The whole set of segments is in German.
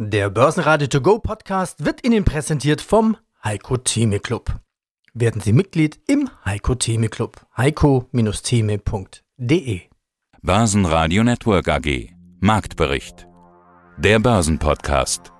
Der Börsenradio To Go Podcast wird Ihnen präsentiert vom Heiko Theme Club. Werden Sie Mitglied im Heiko Theme Club. heiko-theme.de Börsenradio Network AG Marktbericht Der Börsenpodcast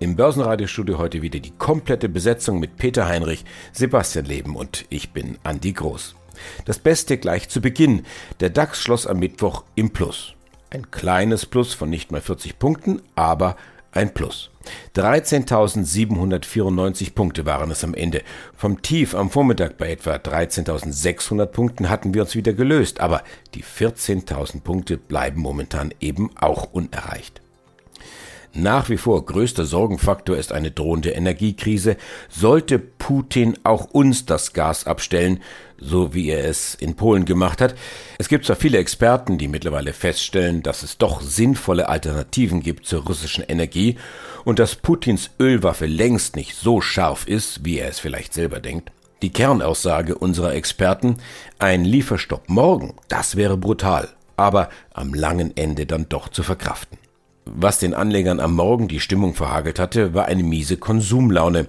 Im Börsenradiostudio heute wieder die komplette Besetzung mit Peter Heinrich, Sebastian Leben und ich bin Andi Groß. Das Beste gleich zu Beginn. Der DAX schloss am Mittwoch im Plus. Ein kleines Plus von nicht mal 40 Punkten, aber ein Plus. 13.794 Punkte waren es am Ende. Vom Tief am Vormittag bei etwa 13.600 Punkten hatten wir uns wieder gelöst, aber die 14.000 Punkte bleiben momentan eben auch unerreicht. Nach wie vor größter Sorgenfaktor ist eine drohende Energiekrise. Sollte Putin auch uns das Gas abstellen, so wie er es in Polen gemacht hat. Es gibt zwar viele Experten, die mittlerweile feststellen, dass es doch sinnvolle Alternativen gibt zur russischen Energie und dass Putins Ölwaffe längst nicht so scharf ist, wie er es vielleicht selber denkt. Die Kernaussage unserer Experten, ein Lieferstopp morgen, das wäre brutal, aber am langen Ende dann doch zu verkraften. Was den Anlegern am Morgen die Stimmung verhagelt hatte, war eine miese Konsumlaune.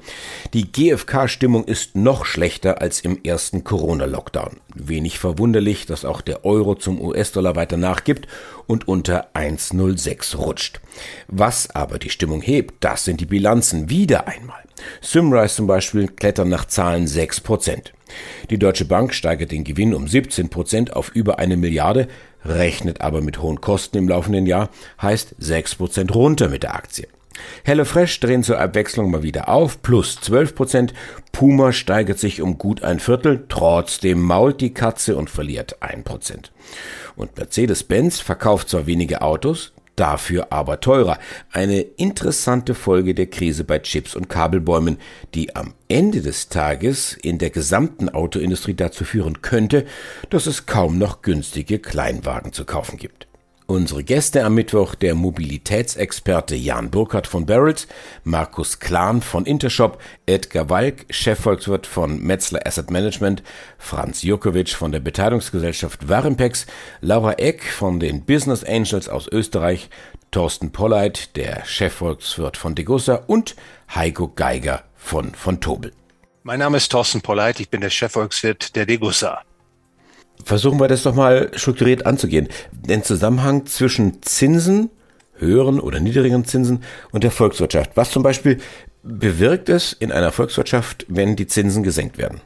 Die GfK-Stimmung ist noch schlechter als im ersten Corona-Lockdown. Wenig verwunderlich, dass auch der Euro zum US-Dollar weiter nachgibt und unter 1,06 rutscht. Was aber die Stimmung hebt, das sind die Bilanzen wieder einmal. Symrise zum Beispiel klettern nach Zahlen 6%. Die Deutsche Bank steigert den Gewinn um 17% auf über eine Milliarde, rechnet aber mit hohen Kosten im laufenden Jahr, heißt 6% runter mit der Aktie. HelloFresh drehen zur Abwechslung mal wieder auf, plus 12%. Puma steigert sich um gut ein Viertel, trotzdem mault die Katze und verliert 1%. Und Mercedes-Benz verkauft zwar wenige Autos, dafür aber teurer. Eine interessante Folge der Krise bei Chips und Kabelbäumen, die am Ende des Tages in der gesamten Autoindustrie dazu führen könnte, dass es kaum noch günstige Kleinwagen zu kaufen gibt. Unsere Gäste am Mittwoch der Mobilitätsexperte Jan Burkhardt von Barrels, Markus Klahn von Intershop, Edgar Walk, Chefvolkswirt von Metzler Asset Management, Franz Jukovic von der Beteiligungsgesellschaft Warimpex, Laura Eck von den Business Angels aus Österreich, Thorsten Polleit, der Chefvolkswirt von Degussa und Heiko Geiger von von Tobel. Mein Name ist Thorsten Polleit, ich bin der Chefvolkswirt der Degussa. Versuchen wir das doch mal strukturiert anzugehen. Den Zusammenhang zwischen Zinsen, höheren oder niedrigen Zinsen und der Volkswirtschaft. Was zum Beispiel bewirkt es in einer Volkswirtschaft, wenn die Zinsen gesenkt werden?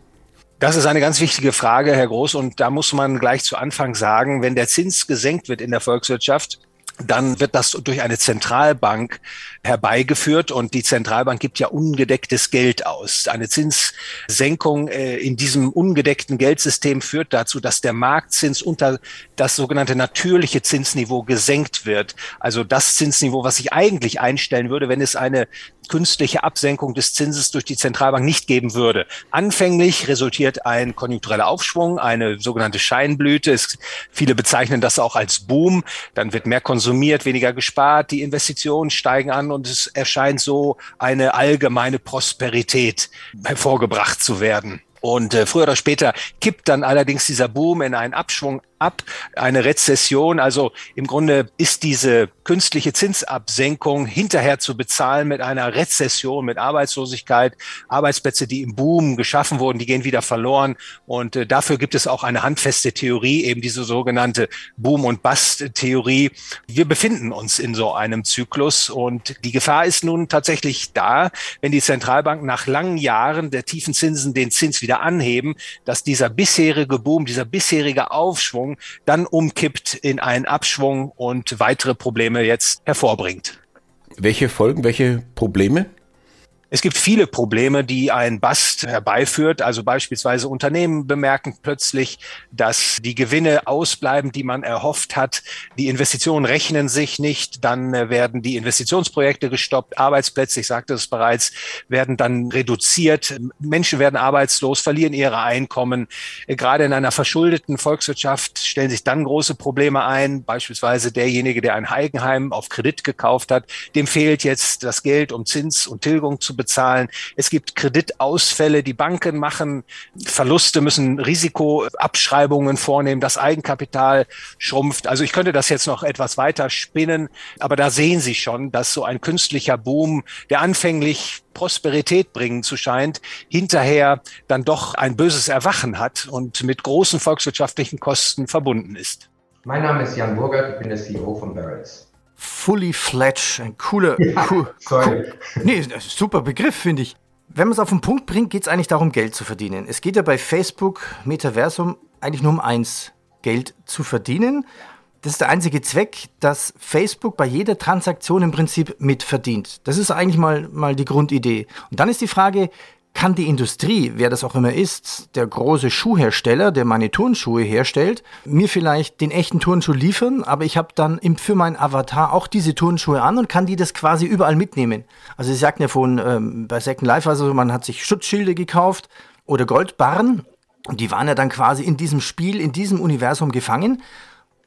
Das ist eine ganz wichtige Frage, Herr Groß. Und da muss man gleich zu Anfang sagen, wenn der Zins gesenkt wird in der Volkswirtschaft, dann wird das durch eine Zentralbank herbeigeführt und die Zentralbank gibt ja ungedecktes Geld aus. Eine Zinssenkung äh, in diesem ungedeckten Geldsystem führt dazu, dass der Marktzins unter das sogenannte natürliche Zinsniveau gesenkt wird. Also das Zinsniveau, was sich eigentlich einstellen würde, wenn es eine künstliche Absenkung des Zinses durch die Zentralbank nicht geben würde. Anfänglich resultiert ein konjunktureller Aufschwung, eine sogenannte Scheinblüte. Es, viele bezeichnen das auch als Boom. Dann wird mehr konsumiert, weniger gespart, die Investitionen steigen an und es erscheint so eine allgemeine Prosperität hervorgebracht zu werden. Und äh, früher oder später kippt dann allerdings dieser Boom in einen Abschwung ab, eine Rezession. Also im Grunde ist diese künstliche Zinsabsenkung hinterher zu bezahlen mit einer Rezession, mit Arbeitslosigkeit. Arbeitsplätze, die im Boom geschaffen wurden, die gehen wieder verloren. Und äh, dafür gibt es auch eine handfeste Theorie, eben diese sogenannte Boom- und Bust-Theorie. Wir befinden uns in so einem Zyklus und die Gefahr ist nun tatsächlich da, wenn die Zentralbanken nach langen Jahren der tiefen Zinsen den Zins wieder anheben, dass dieser bisherige Boom, dieser bisherige Aufschwung Abschwung dann umkippt in einen Abschwung und weitere Probleme jetzt hervorbringt. Welche Folgen, welche Probleme? Es gibt viele Probleme, die ein Bust herbeiführt. Also beispielsweise Unternehmen bemerken plötzlich, dass die Gewinne ausbleiben, die man erhofft hat. Die Investitionen rechnen sich nicht. Dann äh, werden die Investitionsprojekte gestoppt. Arbeitsplätze, ich sagte es bereits, werden dann reduziert. Menschen werden arbeitslos, verlieren ihre Einkommen. Gerade in einer verschuldeten Volkswirtschaft stellen sich dann große Probleme ein. Beispielsweise derjenige, der ein Eigenheim auf Kredit gekauft hat, dem fehlt jetzt das Geld, um Zins und Tilgung zu bezahlen. Es gibt Kreditausfälle, die Banken machen Verluste, müssen Risikoabschreibungen vornehmen, das Eigenkapital schrumpft. Also ich könnte das jetzt noch etwas weiter spinnen, aber da sehen Sie schon, dass so ein künstlicher Boom, der anfänglich Prosperität bringen zu scheint, hinterher dann doch ein böses Erwachen hat und mit großen volkswirtschaftlichen Kosten verbunden ist. Mein Name ist Jan Burgert, ich bin der CEO von Barrels. Fully fledged, ein cooler, ja, cool, cool, nee, super Begriff, finde ich. Wenn man es auf den Punkt bringt, geht es eigentlich darum, Geld zu verdienen. Es geht ja bei Facebook, Metaversum, eigentlich nur um eins, Geld zu verdienen. Das ist der einzige Zweck, dass Facebook bei jeder Transaktion im Prinzip mitverdient. Das ist eigentlich mal, mal die Grundidee. Und dann ist die Frage, kann die Industrie, wer das auch immer ist, der große Schuhhersteller, der meine Turnschuhe herstellt, mir vielleicht den echten Turnschuh liefern, aber ich habe dann für meinen Avatar auch diese Turnschuhe an und kann die das quasi überall mitnehmen. Also Sie sagten ja von ähm, bei Second Life, also man hat sich Schutzschilde gekauft oder Goldbarren und die waren ja dann quasi in diesem Spiel, in diesem Universum gefangen.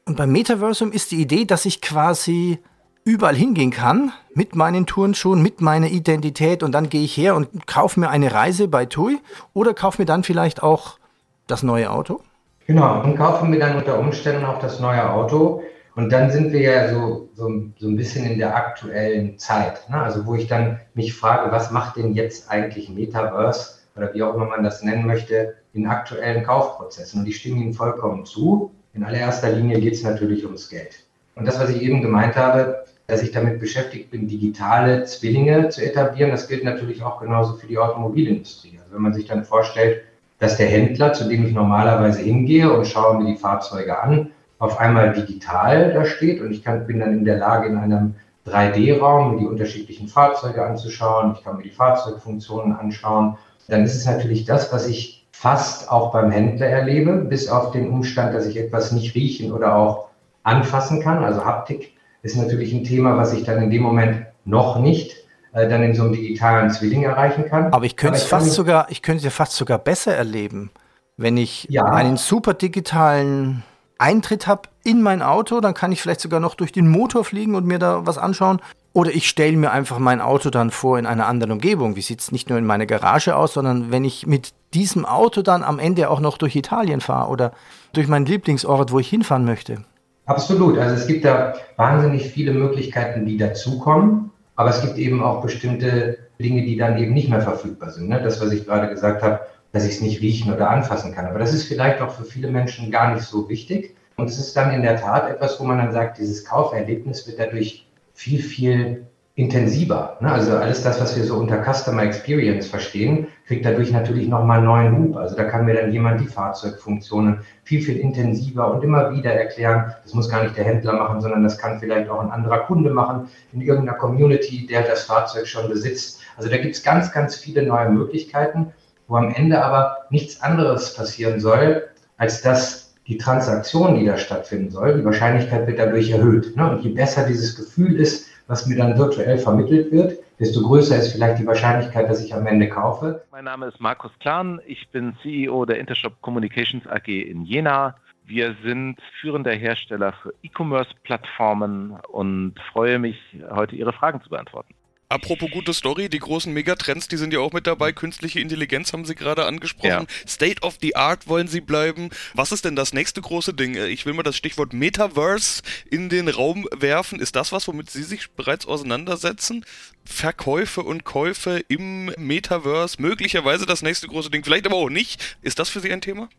Und beim Metaversum ist die Idee, dass ich quasi überall hingehen kann mit meinen Turnschuhen, mit meiner Identität und dann gehe ich her und kaufe mir eine Reise bei TUI oder kaufe mir dann vielleicht auch das neue Auto? Genau, und kaufe mir dann unter Umständen auch das neue Auto. Und dann sind wir ja so, so, so ein bisschen in der aktuellen Zeit. Ne? Also wo ich dann mich frage, was macht denn jetzt eigentlich Metaverse oder wie auch immer man das nennen möchte, in aktuellen Kaufprozessen? Und ich stimme Ihnen vollkommen zu. In allererster Linie geht es natürlich ums Geld. Und das, was ich eben gemeint habe, dass ich damit beschäftigt bin, digitale Zwillinge zu etablieren, das gilt natürlich auch genauso für die Automobilindustrie. Also wenn man sich dann vorstellt, dass der Händler, zu dem ich normalerweise hingehe und schaue mir die Fahrzeuge an, auf einmal digital da steht und ich kann, bin dann in der Lage, in einem 3D-Raum mir die unterschiedlichen Fahrzeuge anzuschauen, ich kann mir die Fahrzeugfunktionen anschauen, dann ist es natürlich das, was ich fast auch beim Händler erlebe, bis auf den Umstand, dass ich etwas nicht riechen oder auch anfassen kann. Also Haptik ist natürlich ein Thema, was ich dann in dem Moment noch nicht äh, dann in so einem digitalen Zwilling erreichen kann. Aber ich könnte es fast sogar, ich könnte es fast sogar besser erleben, wenn ich ja. einen super digitalen Eintritt habe in mein Auto, dann kann ich vielleicht sogar noch durch den Motor fliegen und mir da was anschauen. Oder ich stelle mir einfach mein Auto dann vor in einer anderen Umgebung. Wie sieht es nicht nur in meiner Garage aus, sondern wenn ich mit diesem Auto dann am Ende auch noch durch Italien fahre oder durch meinen Lieblingsort, wo ich hinfahren möchte. Absolut. Also es gibt da wahnsinnig viele Möglichkeiten, die dazukommen. Aber es gibt eben auch bestimmte Dinge, die dann eben nicht mehr verfügbar sind. Ne? Das, was ich gerade gesagt habe, dass ich es nicht riechen oder anfassen kann. Aber das ist vielleicht auch für viele Menschen gar nicht so wichtig. Und es ist dann in der Tat etwas, wo man dann sagt, dieses Kauferlebnis wird dadurch viel, viel intensiver. Ne? Also alles das, was wir so unter Customer Experience verstehen, kriegt dadurch natürlich nochmal einen neuen Hub. Also da kann mir dann jemand die Fahrzeugfunktionen viel, viel intensiver und immer wieder erklären. Das muss gar nicht der Händler machen, sondern das kann vielleicht auch ein anderer Kunde machen in irgendeiner Community, der das Fahrzeug schon besitzt. Also da gibt es ganz, ganz viele neue Möglichkeiten, wo am Ende aber nichts anderes passieren soll, als dass die Transaktion, die da stattfinden soll, die Wahrscheinlichkeit wird dadurch erhöht. Ne? Und je besser dieses Gefühl ist, was mir dann virtuell vermittelt wird, desto größer ist vielleicht die Wahrscheinlichkeit, dass ich am Ende kaufe. Mein Name ist Markus Klan, ich bin CEO der Intershop Communications AG in Jena. Wir sind führender Hersteller für E-Commerce-Plattformen und freue mich, heute Ihre Fragen zu beantworten. Apropos gute Story, die großen Megatrends, die sind ja auch mit dabei. Künstliche Intelligenz haben Sie gerade angesprochen. Ja. State of the Art wollen Sie bleiben. Was ist denn das nächste große Ding? Äh, ich will mal das Stichwort Metaverse in den Raum werfen. Ist das was, womit Sie sich bereits auseinandersetzen? Verkäufe und Käufe im Metaverse, möglicherweise das nächste große Ding, vielleicht aber auch nicht. Ist das für Sie ein Thema?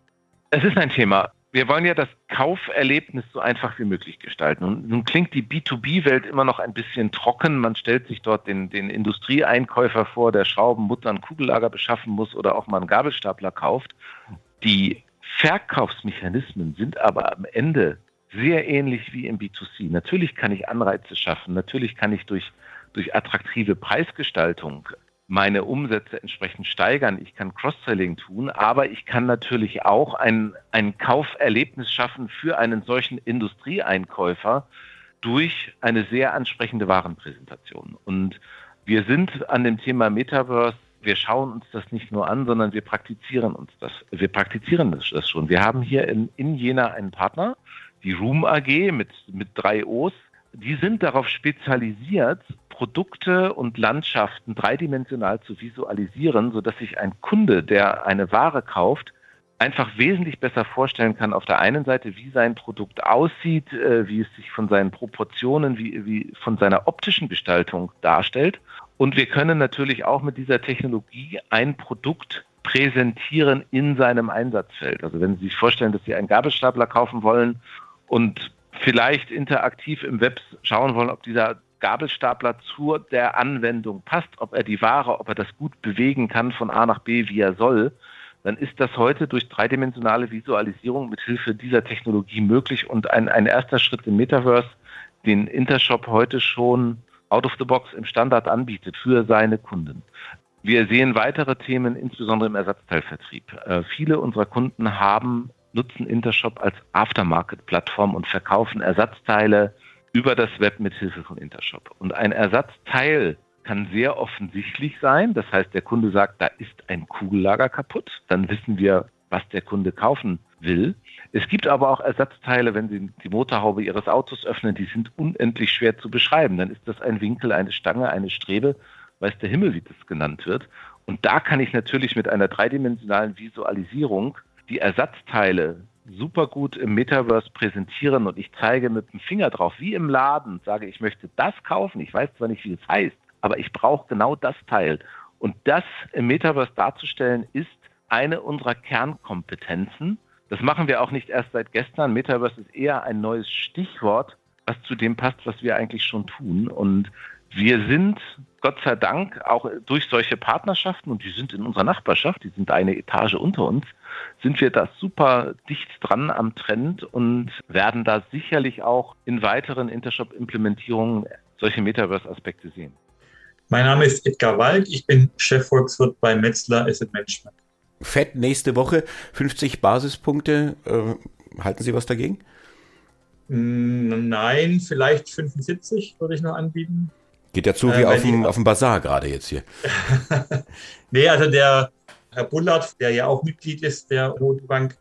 Es ist ein Thema wir wollen ja das Kauferlebnis so einfach wie möglich gestalten. Und nun klingt die B2B-Welt immer noch ein bisschen trocken. Man stellt sich dort den, den Industrieeinkäufer vor, der Schrauben, Mutter, ein Kugellager beschaffen muss oder auch mal einen Gabelstapler kauft. Die Verkaufsmechanismen sind aber am Ende sehr ähnlich wie im B2C. Natürlich kann ich Anreize schaffen, natürlich kann ich durch, durch attraktive Preisgestaltung meine Umsätze entsprechend steigern. Ich kann Cross-Selling tun, aber ich kann natürlich auch ein, ein Kauferlebnis schaffen für einen solchen Industrieeinkäufer durch eine sehr ansprechende Warenpräsentation. Und wir sind an dem Thema Metaverse wir schauen uns das nicht nur an, sondern wir praktizieren uns das. Wir praktizieren das, schon. Wir haben hier in, in Jena einen Partner, die Room AG mit, mit drei O's. Die sind darauf spezialisiert, Produkte und Landschaften dreidimensional zu visualisieren, sodass sich ein Kunde, der eine Ware kauft, einfach wesentlich besser vorstellen kann, auf der einen Seite, wie sein Produkt aussieht, äh, wie es sich von seinen Proportionen, wie, wie von seiner optischen Gestaltung darstellt. Und wir können natürlich auch mit dieser Technologie ein Produkt präsentieren in seinem Einsatzfeld. Also wenn Sie sich vorstellen, dass Sie einen Gabelstapler kaufen wollen und vielleicht interaktiv im Web schauen wollen, ob dieser Gabelstapler zu der Anwendung passt, ob er die Ware, ob er das gut bewegen kann von A nach B, wie er soll, dann ist das heute durch dreidimensionale Visualisierung mit Hilfe dieser Technologie möglich und ein, ein erster Schritt im Metaverse, den Intershop heute schon out of the box im Standard anbietet für seine Kunden. Wir sehen weitere Themen, insbesondere im Ersatzteilvertrieb. Äh, viele unserer Kunden haben, nutzen Intershop als Aftermarket-Plattform und verkaufen Ersatzteile über das Web mit Hilfe von Intershop. Und ein Ersatzteil kann sehr offensichtlich sein. Das heißt, der Kunde sagt, da ist ein Kugellager kaputt. Dann wissen wir, was der Kunde kaufen will. Es gibt aber auch Ersatzteile, wenn Sie die Motorhaube Ihres Autos öffnen, die sind unendlich schwer zu beschreiben. Dann ist das ein Winkel, eine Stange, eine Strebe, weiß der Himmel, wie das genannt wird. Und da kann ich natürlich mit einer dreidimensionalen Visualisierung die Ersatzteile super gut im Metaverse präsentieren und ich zeige mit dem Finger drauf, wie im Laden, sage ich möchte das kaufen. Ich weiß zwar nicht, wie es heißt, aber ich brauche genau das Teil. Und das im Metaverse darzustellen, ist eine unserer Kernkompetenzen. Das machen wir auch nicht erst seit gestern. Metaverse ist eher ein neues Stichwort, was zu dem passt, was wir eigentlich schon tun. Und wir sind Gott sei Dank auch durch solche Partnerschaften, und die sind in unserer Nachbarschaft, die sind eine Etage unter uns, sind wir da super dicht dran am Trend und werden da sicherlich auch in weiteren Intershop-Implementierungen solche Metaverse-Aspekte sehen. Mein Name ist Edgar Wald, ich bin Chefvolkswirt bei Metzler Asset Management. Fett nächste Woche, 50 Basispunkte. Äh, halten Sie was dagegen? Nein, vielleicht 75 würde ich noch anbieten. Geht ja zu wie äh, auf, dem, auf dem Bazar gerade jetzt hier. nee, also der Herr Bullard, der ja auch Mitglied ist der Notenbank,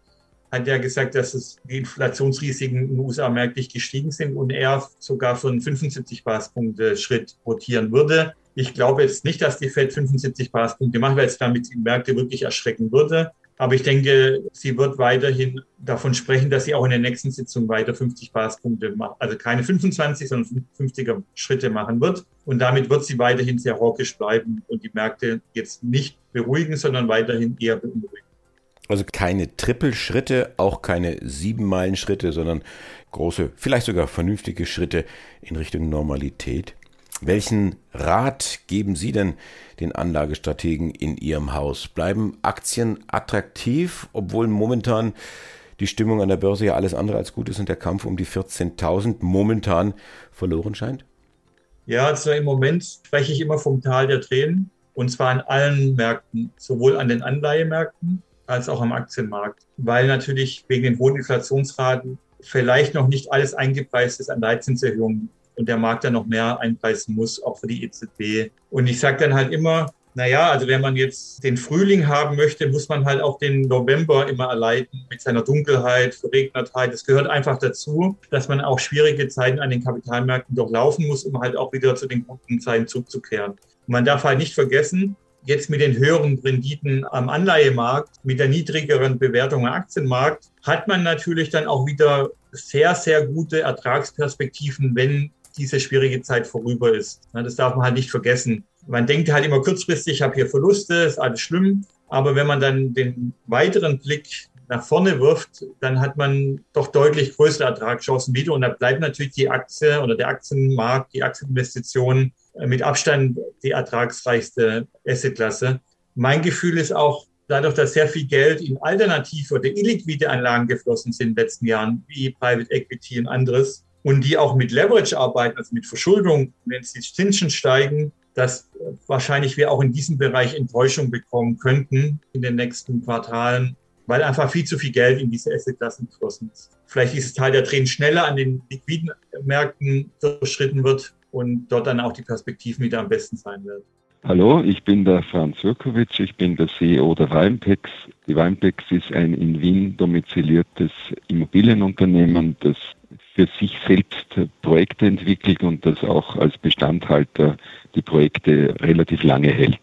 hat ja gesagt, dass es die Inflationsrisiken in den USA merklich gestiegen sind und er sogar für einen 75 Basispunkte Schritt rotieren würde. Ich glaube jetzt nicht, dass die Fed 75 Basispunkte macht, weil es damit die Märkte wirklich erschrecken würde. Aber ich denke, sie wird weiterhin davon sprechen, dass sie auch in der nächsten Sitzung weiter 50 Basispunkte macht. Also keine 25, sondern 50er Schritte machen wird. Und damit wird sie weiterhin sehr hawkisch bleiben und die Märkte jetzt nicht beruhigen, sondern weiterhin eher beunruhigen. Also keine Trippelschritte, auch keine Siebenmeilen-Schritte, sondern große, vielleicht sogar vernünftige Schritte in Richtung Normalität. Welchen Rat geben Sie denn den Anlagestrategen in Ihrem Haus? Bleiben Aktien attraktiv, obwohl momentan die Stimmung an der Börse ja alles andere als gut ist und der Kampf um die 14.000 momentan verloren scheint? Ja, also im Moment spreche ich immer vom Tal der Tränen und zwar an allen Märkten, sowohl an den Anleihemärkten als auch am Aktienmarkt, weil natürlich wegen den hohen Inflationsraten vielleicht noch nicht alles eingepreist ist an Leitzinserhöhungen und der Markt dann noch mehr einpreisen muss, auch für die EZB. Und ich sage dann halt immer, naja, also wenn man jetzt den Frühling haben möchte, muss man halt auch den November immer erleiden mit seiner Dunkelheit, Verregnertheit. Es gehört einfach dazu, dass man auch schwierige Zeiten an den Kapitalmärkten durchlaufen muss, um halt auch wieder zu den guten Zeiten zurückzukehren. Und man darf halt nicht vergessen, jetzt mit den höheren Renditen am Anleihemarkt, mit der niedrigeren Bewertung am Aktienmarkt, hat man natürlich dann auch wieder sehr, sehr gute Ertragsperspektiven, wenn diese schwierige Zeit vorüber ist. Das darf man halt nicht vergessen. Man denkt halt immer kurzfristig, ich habe hier Verluste, ist alles schlimm. Aber wenn man dann den weiteren Blick nach vorne wirft, dann hat man doch deutlich größere Ertragschancen wieder. Und da bleibt natürlich die Aktie oder der Aktienmarkt, die Aktieninvestition mit Abstand die ertragsreichste Assetklasse. Mein Gefühl ist auch, dadurch, dass sehr viel Geld in alternative oder illiquide Anlagen geflossen sind in den letzten Jahren, wie Private Equity und anderes, und die auch mit Leverage arbeiten, also mit Verschuldung, wenn die Zinsen steigen, dass wahrscheinlich wir auch in diesem Bereich Enttäuschung bekommen könnten in den nächsten Quartalen, weil einfach viel zu viel Geld in diese Assetklassen geflossen ist. Vielleicht ist es Teil der Tränen schneller an den liquiden Märkten durchschritten wird und dort dann auch die Perspektiven wieder am besten sein werden. Hallo, ich bin der Franz Jurkovic, ich bin der CEO der Weinpex. Die Weinpex ist ein in Wien domiziliertes Immobilienunternehmen, das für sich selbst Projekte entwickelt und das auch als Bestandhalter die Projekte relativ lange hält.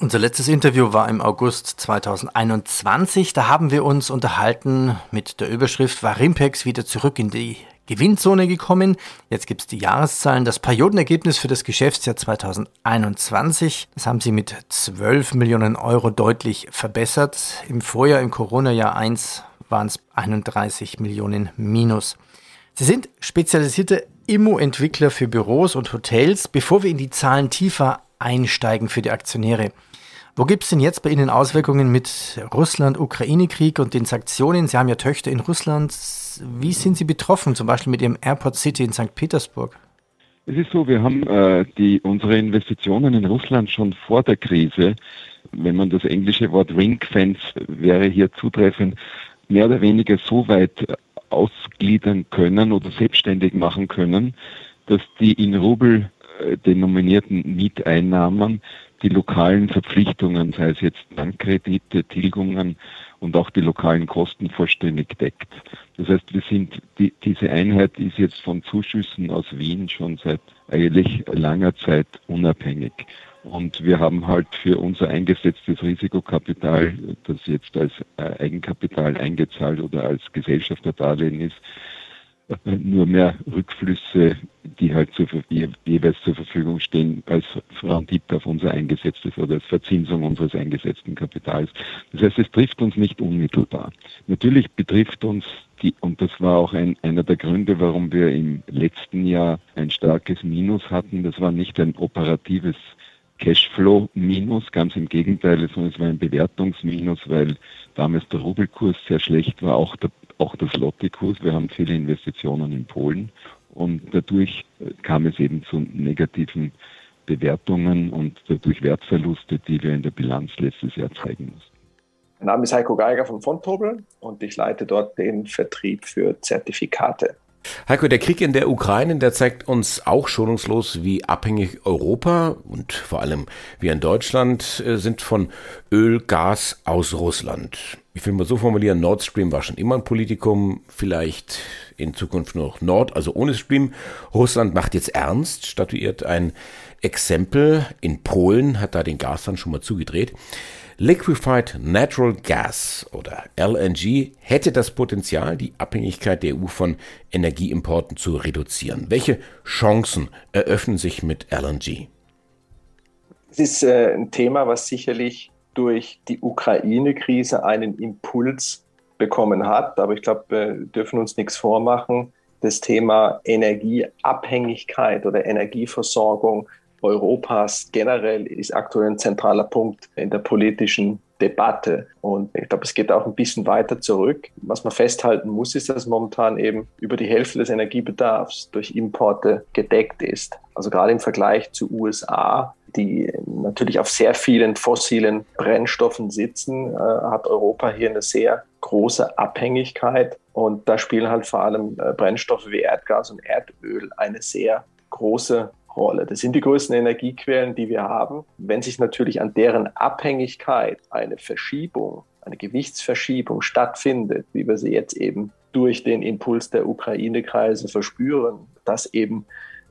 Unser letztes Interview war im August 2021. Da haben wir uns unterhalten mit der Überschrift War Rimpex wieder zurück in die Gewinnzone gekommen? Jetzt gibt es die Jahreszahlen. Das Periodenergebnis für das Geschäftsjahr 2021, das haben sie mit 12 Millionen Euro deutlich verbessert. Im Vorjahr, im Corona-Jahr 1, waren es 31 Millionen minus. Sie sind spezialisierte Immo-Entwickler für Büros und Hotels. Bevor wir in die Zahlen tiefer einsteigen für die Aktionäre, wo gibt es denn jetzt bei Ihnen Auswirkungen mit Russland-Ukraine-Krieg und den Sanktionen? Sie haben ja Töchter in Russland. Wie sind Sie betroffen, zum Beispiel mit Ihrem Airport City in St. Petersburg? Es ist so, wir haben äh, die, unsere Investitionen in Russland schon vor der Krise, wenn man das englische Wort Ring-Fence wäre hier zutreffend, mehr oder weniger so weit ausgliedern können oder selbstständig machen können, dass die in Rubel äh, denominierten Mieteinnahmen die lokalen Verpflichtungen, sei es jetzt Bankkredite, Tilgungen und auch die lokalen Kosten vollständig deckt. Das heißt, wir sind, die, diese Einheit ist jetzt von Zuschüssen aus Wien schon seit eigentlich langer Zeit unabhängig. Und wir haben halt für unser eingesetztes Risikokapital, das jetzt als äh, Eigenkapital eingezahlt oder als Gesellschafterdarlehen ist, nur mehr Rückflüsse, die halt zur, jeweils zur Verfügung stehen, als Rendite auf unser eingesetztes oder als Verzinsung unseres eingesetzten Kapitals. Das heißt, es trifft uns nicht unmittelbar. Natürlich betrifft uns die, und das war auch ein, einer der Gründe, warum wir im letzten Jahr ein starkes Minus hatten. Das war nicht ein operatives Cashflow-Minus, ganz im Gegenteil, sondern es war ein Bewertungsminus, weil damals der Rubelkurs sehr schlecht war, auch der auch das Lotte-Kurs. Wir haben viele Investitionen in Polen und dadurch äh, kam es eben zu negativen Bewertungen und dadurch Wertverluste, die wir in der Bilanz letztes Jahr zeigen mussten. Mein Name ist Heiko Geiger von Fontobel und ich leite dort den Vertrieb für Zertifikate. Heiko, der Krieg in der Ukraine, der zeigt uns auch schonungslos, wie abhängig Europa und vor allem wir in Deutschland äh, sind von Öl, Gas aus Russland. Ich will mal so formulieren, Nord Stream war schon immer ein Politikum, vielleicht in Zukunft noch Nord, also ohne Stream. Russland macht jetzt ernst, statuiert ein Exempel. In Polen hat da den Gas dann schon mal zugedreht. Liquefied Natural Gas oder LNG hätte das Potenzial, die Abhängigkeit der EU von Energieimporten zu reduzieren. Welche Chancen eröffnen sich mit LNG? Es ist äh, ein Thema, was sicherlich durch die Ukraine-Krise einen Impuls bekommen hat. Aber ich glaube, wir dürfen uns nichts vormachen. Das Thema Energieabhängigkeit oder Energieversorgung Europas generell ist aktuell ein zentraler Punkt in der politischen Debatte. Und ich glaube, es geht auch ein bisschen weiter zurück. Was man festhalten muss, ist, dass momentan eben über die Hälfte des Energiebedarfs durch Importe gedeckt ist. Also gerade im Vergleich zu USA, die natürlich auf sehr vielen fossilen Brennstoffen sitzen, äh, hat Europa hier eine sehr große Abhängigkeit. Und da spielen halt vor allem äh, Brennstoffe wie Erdgas und Erdöl eine sehr große Rolle. Das sind die größten Energiequellen, die wir haben. Wenn sich natürlich an deren Abhängigkeit eine Verschiebung, eine Gewichtsverschiebung stattfindet, wie wir sie jetzt eben durch den Impuls der Ukraine-Kreise verspüren, dass eben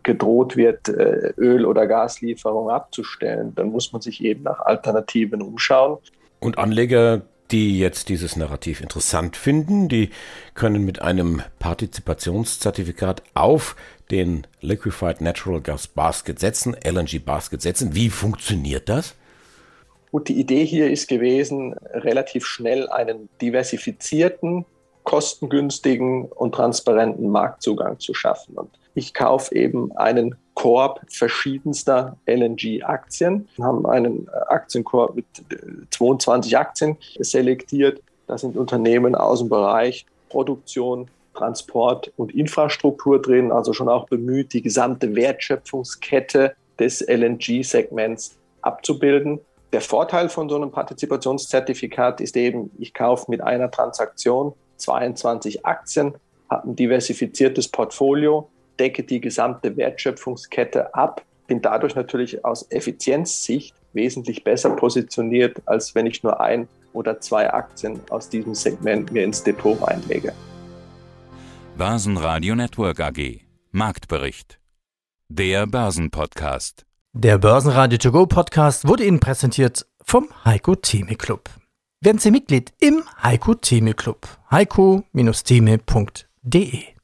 gedroht wird, äh, Öl- oder Gaslieferungen abzustellen, dann muss man sich eben nach Alternativen umschauen. Und Anleger die jetzt dieses Narrativ interessant finden, die können mit einem Partizipationszertifikat auf den Liquefied Natural Gas Basket setzen, LNG Basket setzen. Wie funktioniert das? Gut, die Idee hier ist gewesen, relativ schnell einen diversifizierten, kostengünstigen und transparenten Marktzugang zu schaffen. Und ich kaufe eben einen Korb verschiedenster LNG-Aktien. Wir haben einen Aktienkorb mit 22 äh, Aktien selektiert. Da sind Unternehmen aus dem Bereich Produktion, Transport und Infrastruktur drin, also schon auch bemüht, die gesamte Wertschöpfungskette des LNG-Segments abzubilden. Der Vorteil von so einem Partizipationszertifikat ist eben, ich kaufe mit einer Transaktion 22 Aktien, habe ein diversifiziertes Portfolio, decke die gesamte Wertschöpfungskette ab, bin dadurch natürlich aus Effizienzsicht wesentlich besser positioniert, als wenn ich nur ein oder zwei Aktien aus diesem Segment mir ins Depot einlege. Börsenradio Network AG Marktbericht. Der Börsenpodcast. Der Börsenradio To Go Podcast wurde Ihnen präsentiert vom Heiko Theme Club. Werden Sie Mitglied im Heiko Theme Club. heiko-theme.de